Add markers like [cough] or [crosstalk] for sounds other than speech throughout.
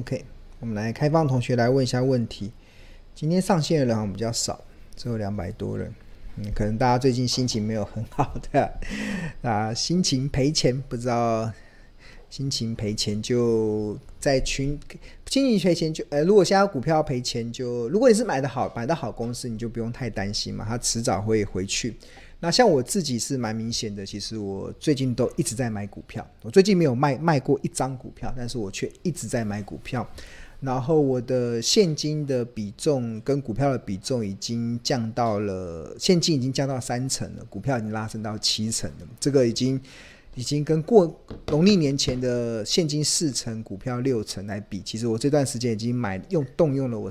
OK，我们来开放同学来问一下问题。今天上线的人好像比较少，只有两百多人。嗯，可能大家最近心情没有很好的 [laughs] 啊，心情赔钱，不知道心情赔钱就在群，经济赔钱就呃，如果现在股票赔钱就，如果你是买的好买的好公司，你就不用太担心嘛，它迟早会回去。那像我自己是蛮明显的，其实我最近都一直在买股票。我最近没有卖卖过一张股票，但是我却一直在买股票。然后我的现金的比重跟股票的比重已经降到了，现金已经降到三成了，股票已经拉升到七成了。这个已经已经跟过农历年前的现金四成、股票六成来比，其实我这段时间已经买用动用了我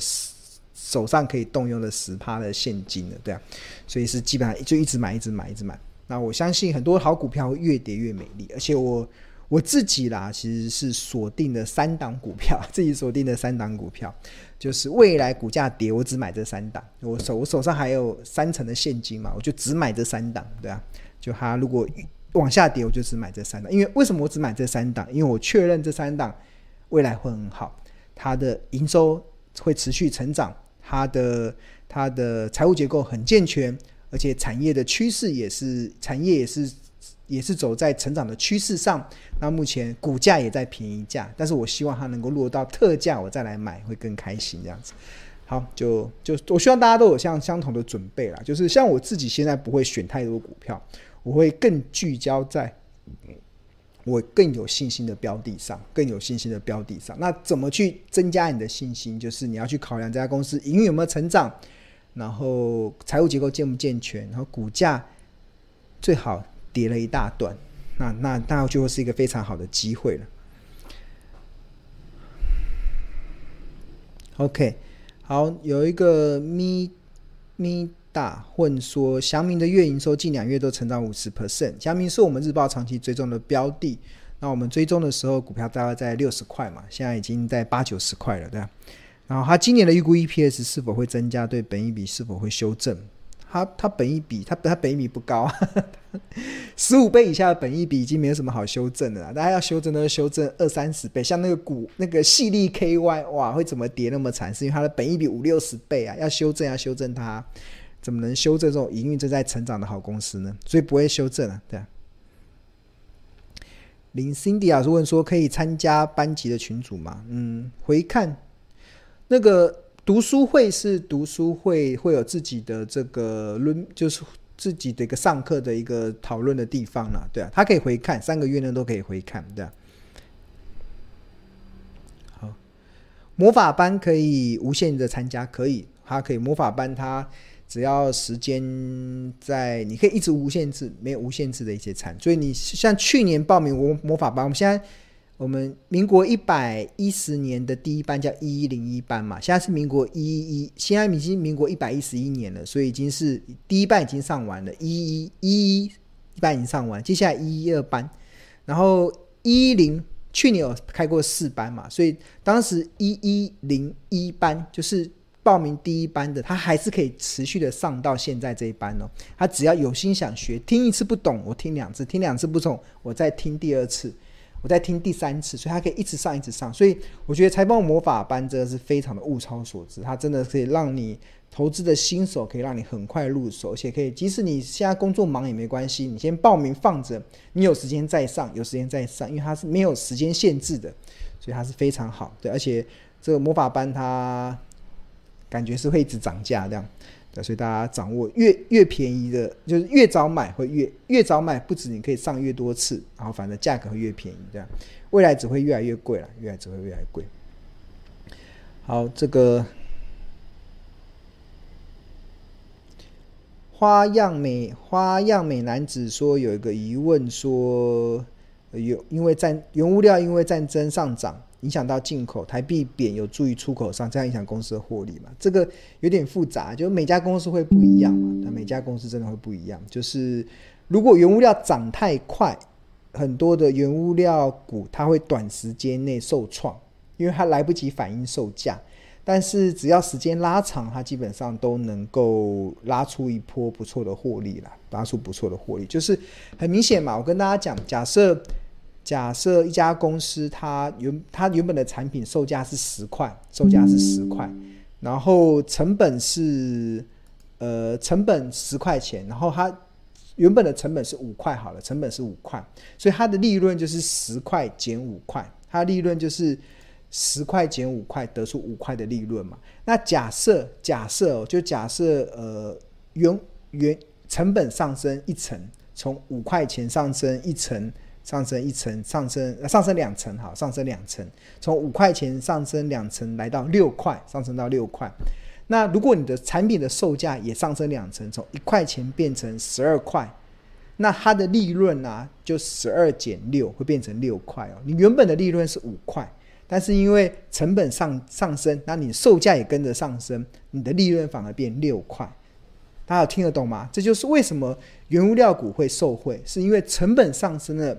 手上可以动用的十趴的现金了，对啊，所以是基本上就一直买，一直买，一直买。那我相信很多好股票会越跌越美丽，而且我我自己啦，其实是锁定的三档股票，自己锁定的三档股票，就是未来股价跌，我只买这三档。我手我手上还有三成的现金嘛，我就只买这三档，对啊，就它如果往下跌，我就只买这三档。因为为什么我只买这三档？因为我确认这三档未来会很好，它的营收会持续成长。它的它的财务结构很健全，而且产业的趋势也是产业也是也是走在成长的趋势上。那目前股价也在便宜价，但是我希望它能够落到特价，我再来买会更开心这样子。好，就就我希望大家都有像相同的准备啦，就是像我自己现在不会选太多股票，我会更聚焦在。我更有信心的标的上，更有信心的标的上。那怎么去增加你的信心？就是你要去考量这家公司营运有没有成长，然后财务结构健不健全，然后股价最好跌了一大段，那那那就会是一个非常好的机会了。OK，好，有一个咪咪。大混说，祥明的月营收近两月都成长五十 percent。祥明是我们日报长期追踪的标的，那我们追踪的时候股票大概在六十块嘛，现在已经在八九十块了，对吧？然后它今年的预估 EPS 是否会增加？对本益比是否会修正？它它本益比它它本一比不高，十五倍以下的本益比已经没有什么好修正的了。大家要修正都是修正二三十倍，像那个股那个矽力 KY 哇，会怎么跌那么惨？是因为它的本益比五六十倍啊，要修正要修正它。怎么能修正这种营运正在成长的好公司呢？所以不会修正啊，对啊。林 Cindy 老师问说：“可以参加班级的群组吗？”嗯，回看那个读书会是读书会，会有自己的这个论，就是自己的一个上课的一个讨论的地方了，对啊。他可以回看三个月呢，都可以回看，对啊。好，魔法班可以无限的参加，可以，他可以魔法班他。只要时间在，你可以一直无限制，没有无限制的一些产。所以你像去年报名魔魔法班，我们现在我们民国一百一十年的第一班叫一一零一班嘛，现在是民国一一一，现在已经民国一百一十一年了，所以已经是第一班已经上完了，一一一一班已经上完，接下来一一二班，然后一一零去年有开过四班嘛，所以当时一一零一班就是。报名第一班的，他还是可以持续的上到现在这一班哦。他只要有心想学，听一次不懂，我听两次，听两次不懂，我再听第二次，我再听第三次，所以他可以一直上，一直上。所以我觉得财报魔法班这个是非常的物超所值，它真的可以让你投资的新手可以让你很快入手，而且可以即使你现在工作忙也没关系，你先报名放着，你有时间再上，有时间再上，因为它是没有时间限制的，所以它是非常好。对，而且这个魔法班它。感觉是会一直涨价这样，对，所以大家掌握越越便宜的，就是越早买会越越早买，不止你可以上越多次，然后反正价格会越便宜这样，未来只会越来越贵了，未来只会越来越贵。好，这个花样美花样美男子说有一个疑问说，有因为战原物料因为战争上涨。影响到进口，台币贬有助于出口上，这样影响公司的获利嘛？这个有点复杂，就每家公司会不一样嘛。那每家公司真的会不一样，就是如果原物料涨太快，很多的原物料股它会短时间内受创，因为它来不及反应售价。但是只要时间拉长，它基本上都能够拉出一波不错的获利啦，拉出不错的获利，就是很明显嘛。我跟大家讲，假设。假设一家公司它原它原本的产品售价是十块，售价是十块，然后成本是呃成本十块钱，然后它原本的成本是五块好了，成本是五块，所以它的利润就是十块减五块，它利润就是。十块减五块，得出五块的利润嘛？那假设假设哦，就假设呃，原原成本上升一层，从五块钱上升一层，上升一层，上升上升两层，好，上升两层，从五块钱上升两层，来到六块，上升到六块。那如果你的产品的售价也上升两层，从一块钱变成十二块，那它的利润呢、就十二减六会变成六块哦。你原本的利润是五块。但是因为成本上上升，那你售价也跟着上升，你的利润反而变六块。大家有听得懂吗？这就是为什么原物料股会受惠，是因为成本上升了。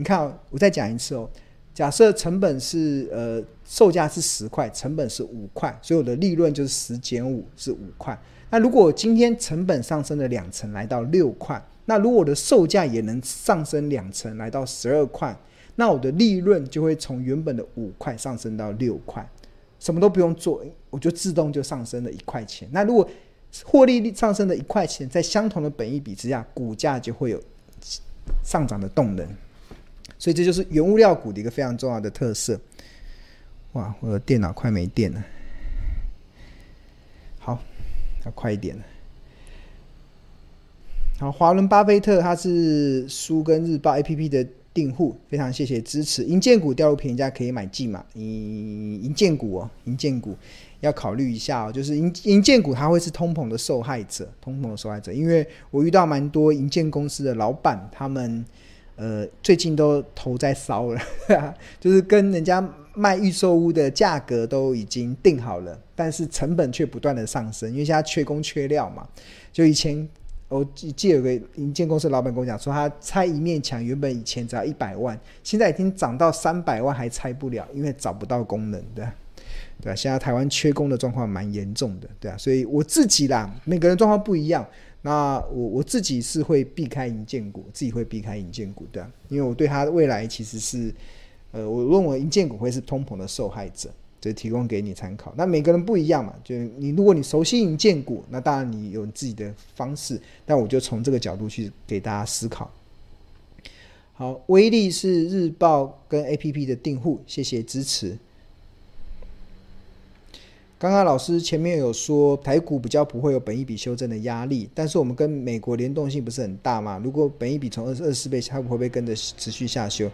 你看哦，我再讲一次哦。假设成本是呃售价是十块，成本是五块，所以我的利润就是十减五是五块。那如果今天成本上升了两成，来到六块，那如果我的售价也能上升两成，来到十二块。那我的利润就会从原本的五块上升到六块，什么都不用做，我就自动就上升了一块钱。那如果获利率上升了一块钱，在相同的本益比之下，股价就会有上涨的动能。所以这就是原物料股的一个非常重要的特色。哇，我的电脑快没电了，好，要快一点了。好，华伦巴菲特他是书跟日报 APP 的。订户非常谢谢支持，银建股掉入便宜价可以买进嘛？银银建股哦，银建股要考虑一下哦。就是银银建股它会是通膨的受害者，通膨的受害者，因为我遇到蛮多银建公司的老板，他们呃最近都头在烧了，[laughs] 就是跟人家卖预售屋的价格都已经定好了，但是成本却不断的上升，因为现在缺工缺料嘛，就以前。我记得有个营建公司老板跟我讲说，他拆一面墙原本以前只要一百万，现在已经涨到三百万还拆不了，因为找不到工人，对？对吧？现在台湾缺工的状况蛮严重的，对啊，所以我自己啦，每个人状况不一样，那我我自己是会避开银建股，自己会避开银建股，对啊，因为我对他的未来其实是，呃，我认为银建股会是通膨的受害者。这提供给你参考。那每个人不一样嘛，就你如果你熟悉银建股，那当然你有你自己的方式。但我就从这个角度去给大家思考。好，威力是日报跟 APP 的订户，谢谢支持。刚刚老师前面有说台股比较不会有本益比修正的压力，但是我们跟美国联动性不是很大嘛？如果本益比从二十二四倍，它会不会跟着持续下修？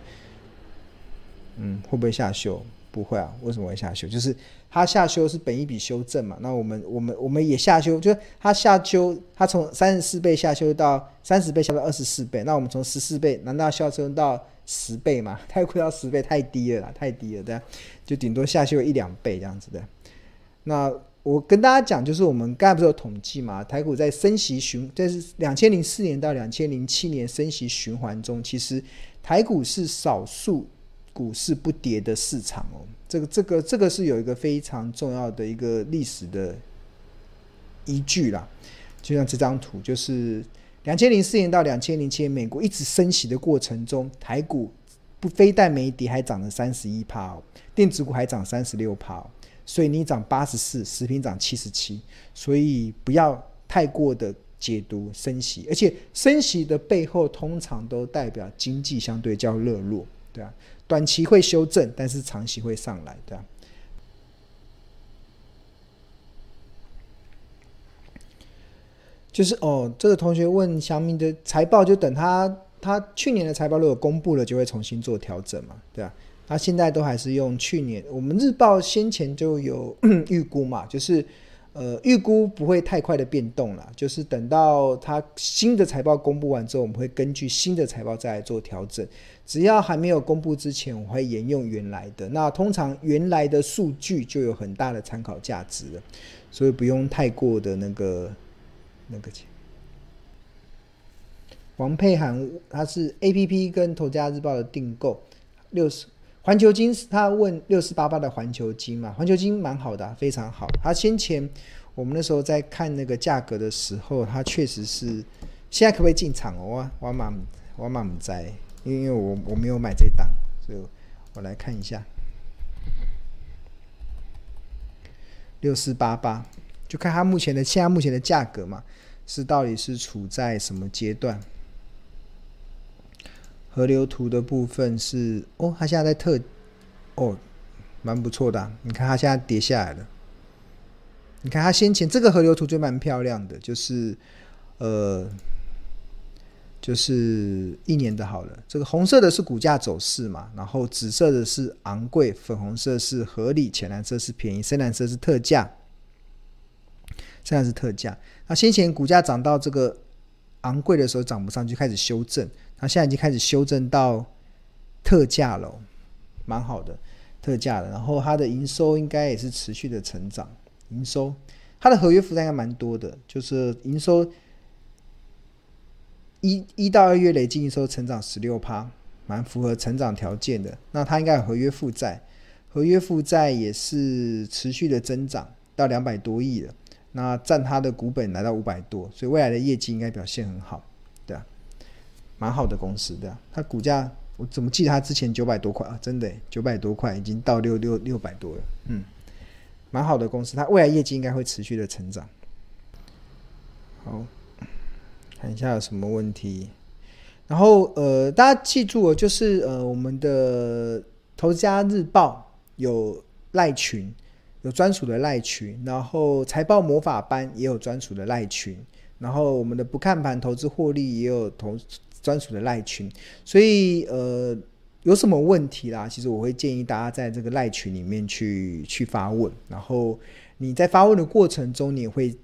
嗯，会不会下修？不会啊，为什么会下修？就是它下修是本益比修正嘛。那我们我们我们也下修，就是它下修，它从三十四倍下修到三十倍，下到二十四倍。那我们从十四倍，难道下修到十倍吗？太亏到十倍太低了啦，太低了，对，就顶多下修一两倍这样子的。那我跟大家讲，就是我们刚才不是有统计嘛？台股在升息循，这是两千零四年到两千零七年升息循环中，其实台股是少数。股市不跌的市场哦，这个这个这个是有一个非常重要的一个历史的依据啦。就像这张图，就是两千零四年到两千零七年，美国一直升息的过程中，台股不非但没跌，还涨了三十一趴哦，电子股还涨三十六趴，水泥涨八十四，食品涨七十七，所以不要太过的解读升息，而且升息的背后通常都代表经济相对较热络，对啊。短期会修正，但是长期会上来，对啊？就是哦，这个同学问小米的财报，就等他他去年的财报如果公布了，就会重新做调整嘛，对吧？他现在都还是用去年，我们日报先前就有 [clears throat] 预估嘛，就是。呃，预估不会太快的变动了，就是等到它新的财报公布完之后，我们会根据新的财报再来做调整。只要还没有公布之前，我会沿用原来的。那通常原来的数据就有很大的参考价值了，所以不用太过的那个那个钱。王佩涵他是 APP 跟头家日报的订购六十。环球晶，他问六四八八的环球金嘛？环球金蛮好的，非常好。他先前我们那时候在看那个价格的时候，它确实是现在可不可以进场哦？我我蛮我蛮在，因为我我没有买这档，所以我来看一下，六四八八，就看它目前的现在目前的价格嘛，是到底是处在什么阶段？河流图的部分是哦，它现在在特哦，蛮不错的啊。你看它现在跌下来了。你看它先前这个河流图就蛮漂亮的，就是呃，就是一年的好了。这个红色的是股价走势嘛，然后紫色的是昂贵，粉红色是合理，浅蓝色是便宜，深蓝色是特价。现在是特价。那先前股价涨到这个昂贵的时候涨不上去，开始修正。那现在已经开始修正到特价了，蛮好的特价的。然后它的营收应该也是持续的成长。营收，它的合约负债应该蛮多的，就是营收一一到二月累计营收成长十六趴，蛮符合成长条件的。那它应该有合约负债，合约负债也是持续的增长到两百多亿了。那占它的股本来到五百多，所以未来的业绩应该表现很好，蛮好的公司，对啊。它股价我怎么记得它之前九百多块啊？真的九百多块已经到六六六百多了，嗯。蛮好的公司，它未来业绩应该会持续的成长。好，看一下有什么问题。然后呃，大家记住哦，就是呃，我们的投资家日报有赖群，有专属的赖群，然后财报魔法班也有专属的赖群，然后我们的不看盘投资获利也有同专属的赖群，所以呃。有什么问题啦？其实我会建议大家在这个赖群里面去去发问，然后你在发问的过程中，你会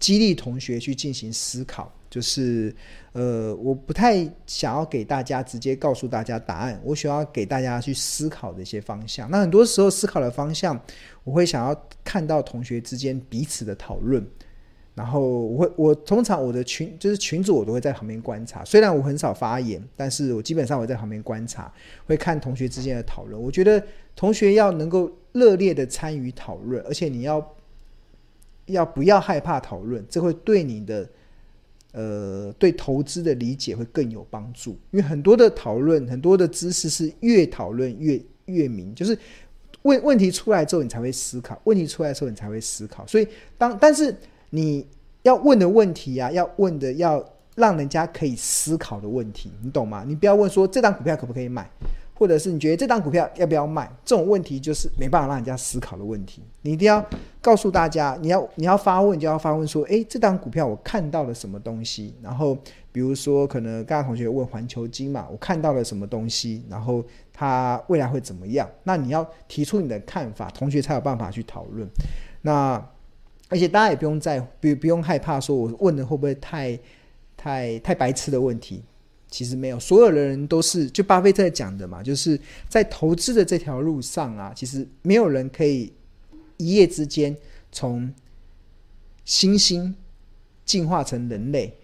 激励同学去进行思考。就是呃，我不太想要给大家直接告诉大家答案，我想要给大家去思考的一些方向。那很多时候思考的方向，我会想要看到同学之间彼此的讨论。然后我会，我通常我的群就是群主，我都会在旁边观察。虽然我很少发言，但是我基本上我在旁边观察，会看同学之间的讨论。我觉得同学要能够热烈的参与讨论，而且你要要不要害怕讨论，这会对你的呃对投资的理解会更有帮助。因为很多的讨论，很多的知识是越讨论越越明，就是问问题出来之后你才会思考，问题出来之后你才会思考。所以当但是。你要问的问题啊，要问的要让人家可以思考的问题，你懂吗？你不要问说这档股票可不可以买，或者是你觉得这档股票要不要卖，这种问题就是没办法让人家思考的问题。你一定要告诉大家，你要你要发问就要发问说，诶，这档股票我看到了什么东西？然后比如说可能刚刚同学问环球金嘛，我看到了什么东西？然后它未来会怎么样？那你要提出你的看法，同学才有办法去讨论。那。而且大家也不用在不不用害怕，说我问的会不会太太太白痴的问题？其实没有，所有的人都是就巴菲特讲的嘛，就是在投资的这条路上啊，其实没有人可以一夜之间从猩猩进化成人类。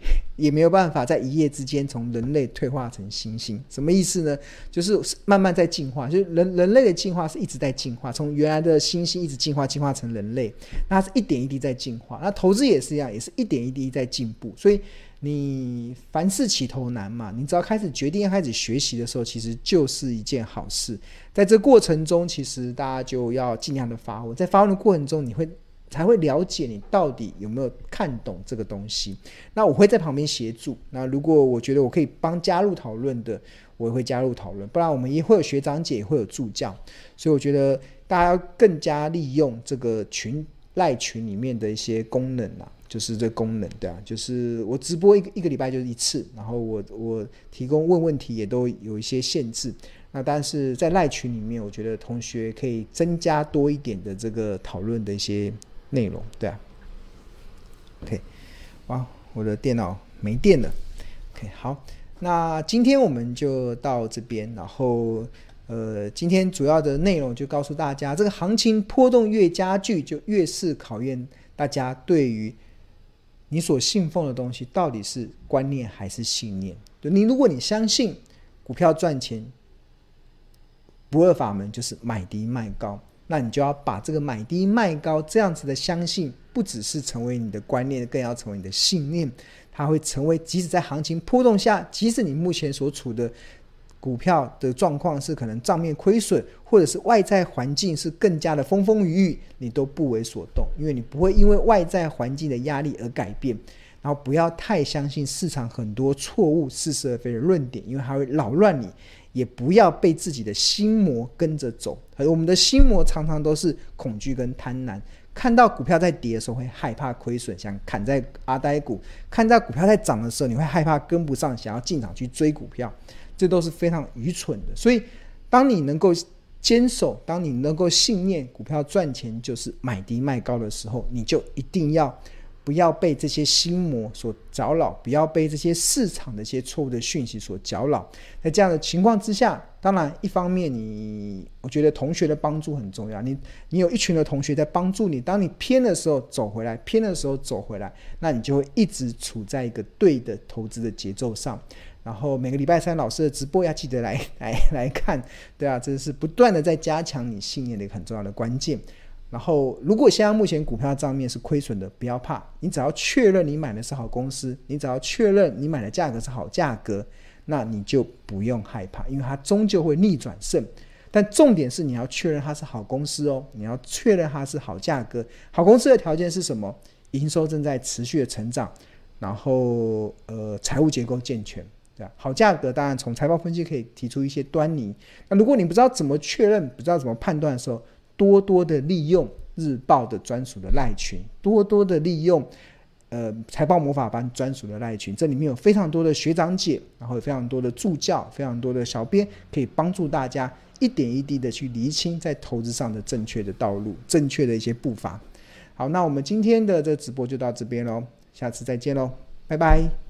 也没有办法在一夜之间从人类退化成猩猩，什么意思呢？就是慢慢在进化，就是人人类的进化是一直在进化，从原来的猩猩一直进化进化成人类，那是一点一滴在进化。那投资也是一样，也是一点一滴在进步。所以你凡事起头难嘛，你只要开始决定要开始学习的时候，其实就是一件好事。在这过程中，其实大家就要尽量的发问，在发问的过程中，你会。才会了解你到底有没有看懂这个东西。那我会在旁边协助。那如果我觉得我可以帮加入讨论的，我也会加入讨论。不然我们也会有学长姐，也会有助教。所以我觉得大家要更加利用这个群赖群里面的一些功能啊，就是这功能，对啊，就是我直播一个一个礼拜就是一次，然后我我提供问问题也都有一些限制。那但是在赖群里面，我觉得同学可以增加多一点的这个讨论的一些。内容对啊，OK，哇，我的电脑没电了，OK，好，那今天我们就到这边，然后呃，今天主要的内容就告诉大家，这个行情波动越加剧，就越是考验大家对于你所信奉的东西到底是观念还是信念。就，你如果你相信股票赚钱，不二法门就是买低卖高。那你就要把这个买低卖高这样子的相信，不只是成为你的观念，更要成为你的信念。它会成为即使在行情波动下，即使你目前所处的股票的状况是可能账面亏损，或者是外在环境是更加的风风雨雨，你都不为所动，因为你不会因为外在环境的压力而改变。然后不要太相信市场很多错误、似是而非的论点，因为它会扰乱你。也不要被自己的心魔跟着走。而我们的心魔常常都是恐惧跟贪婪。看到股票在跌的时候，会害怕亏损，想砍在阿呆股；看到股票在涨的时候，你会害怕跟不上，想要进场去追股票。这都是非常愚蠢的。所以，当你能够坚守，当你能够信念股票赚钱就是买低卖高的时候，你就一定要。不要被这些心魔所搅扰，不要被这些市场的一些错误的讯息所搅扰。在这样的情况之下，当然一方面你，我觉得同学的帮助很重要。你你有一群的同学在帮助你，当你偏的时候走回来，偏的时候走回来，那你就会一直处在一个对的投资的节奏上。然后每个礼拜三老师的直播要记得来来来看，对啊，这是不断的在加强你信念的一个很重要的关键。然后，如果现在目前股票账面是亏损的，不要怕，你只要确认你买的是好公司，你只要确认你买的价格是好价格，那你就不用害怕，因为它终究会逆转胜。但重点是你要确认它是好公司哦，你要确认它是好价格。好公司的条件是什么？营收正在持续的成长，然后呃财务结构健全，对吧？好价格当然从财报分析可以提出一些端倪。那如果你不知道怎么确认，不知道怎么判断的时候，多多的利用日报的专属的赖群，多多的利用呃财报魔法班专属的赖群，这里面有非常多的学长姐，然后有非常多的助教，非常多的小编，可以帮助大家一点一滴的去厘清在投资上的正确的道路，正确的一些步伐。好，那我们今天的这直播就到这边喽，下次再见喽，拜拜。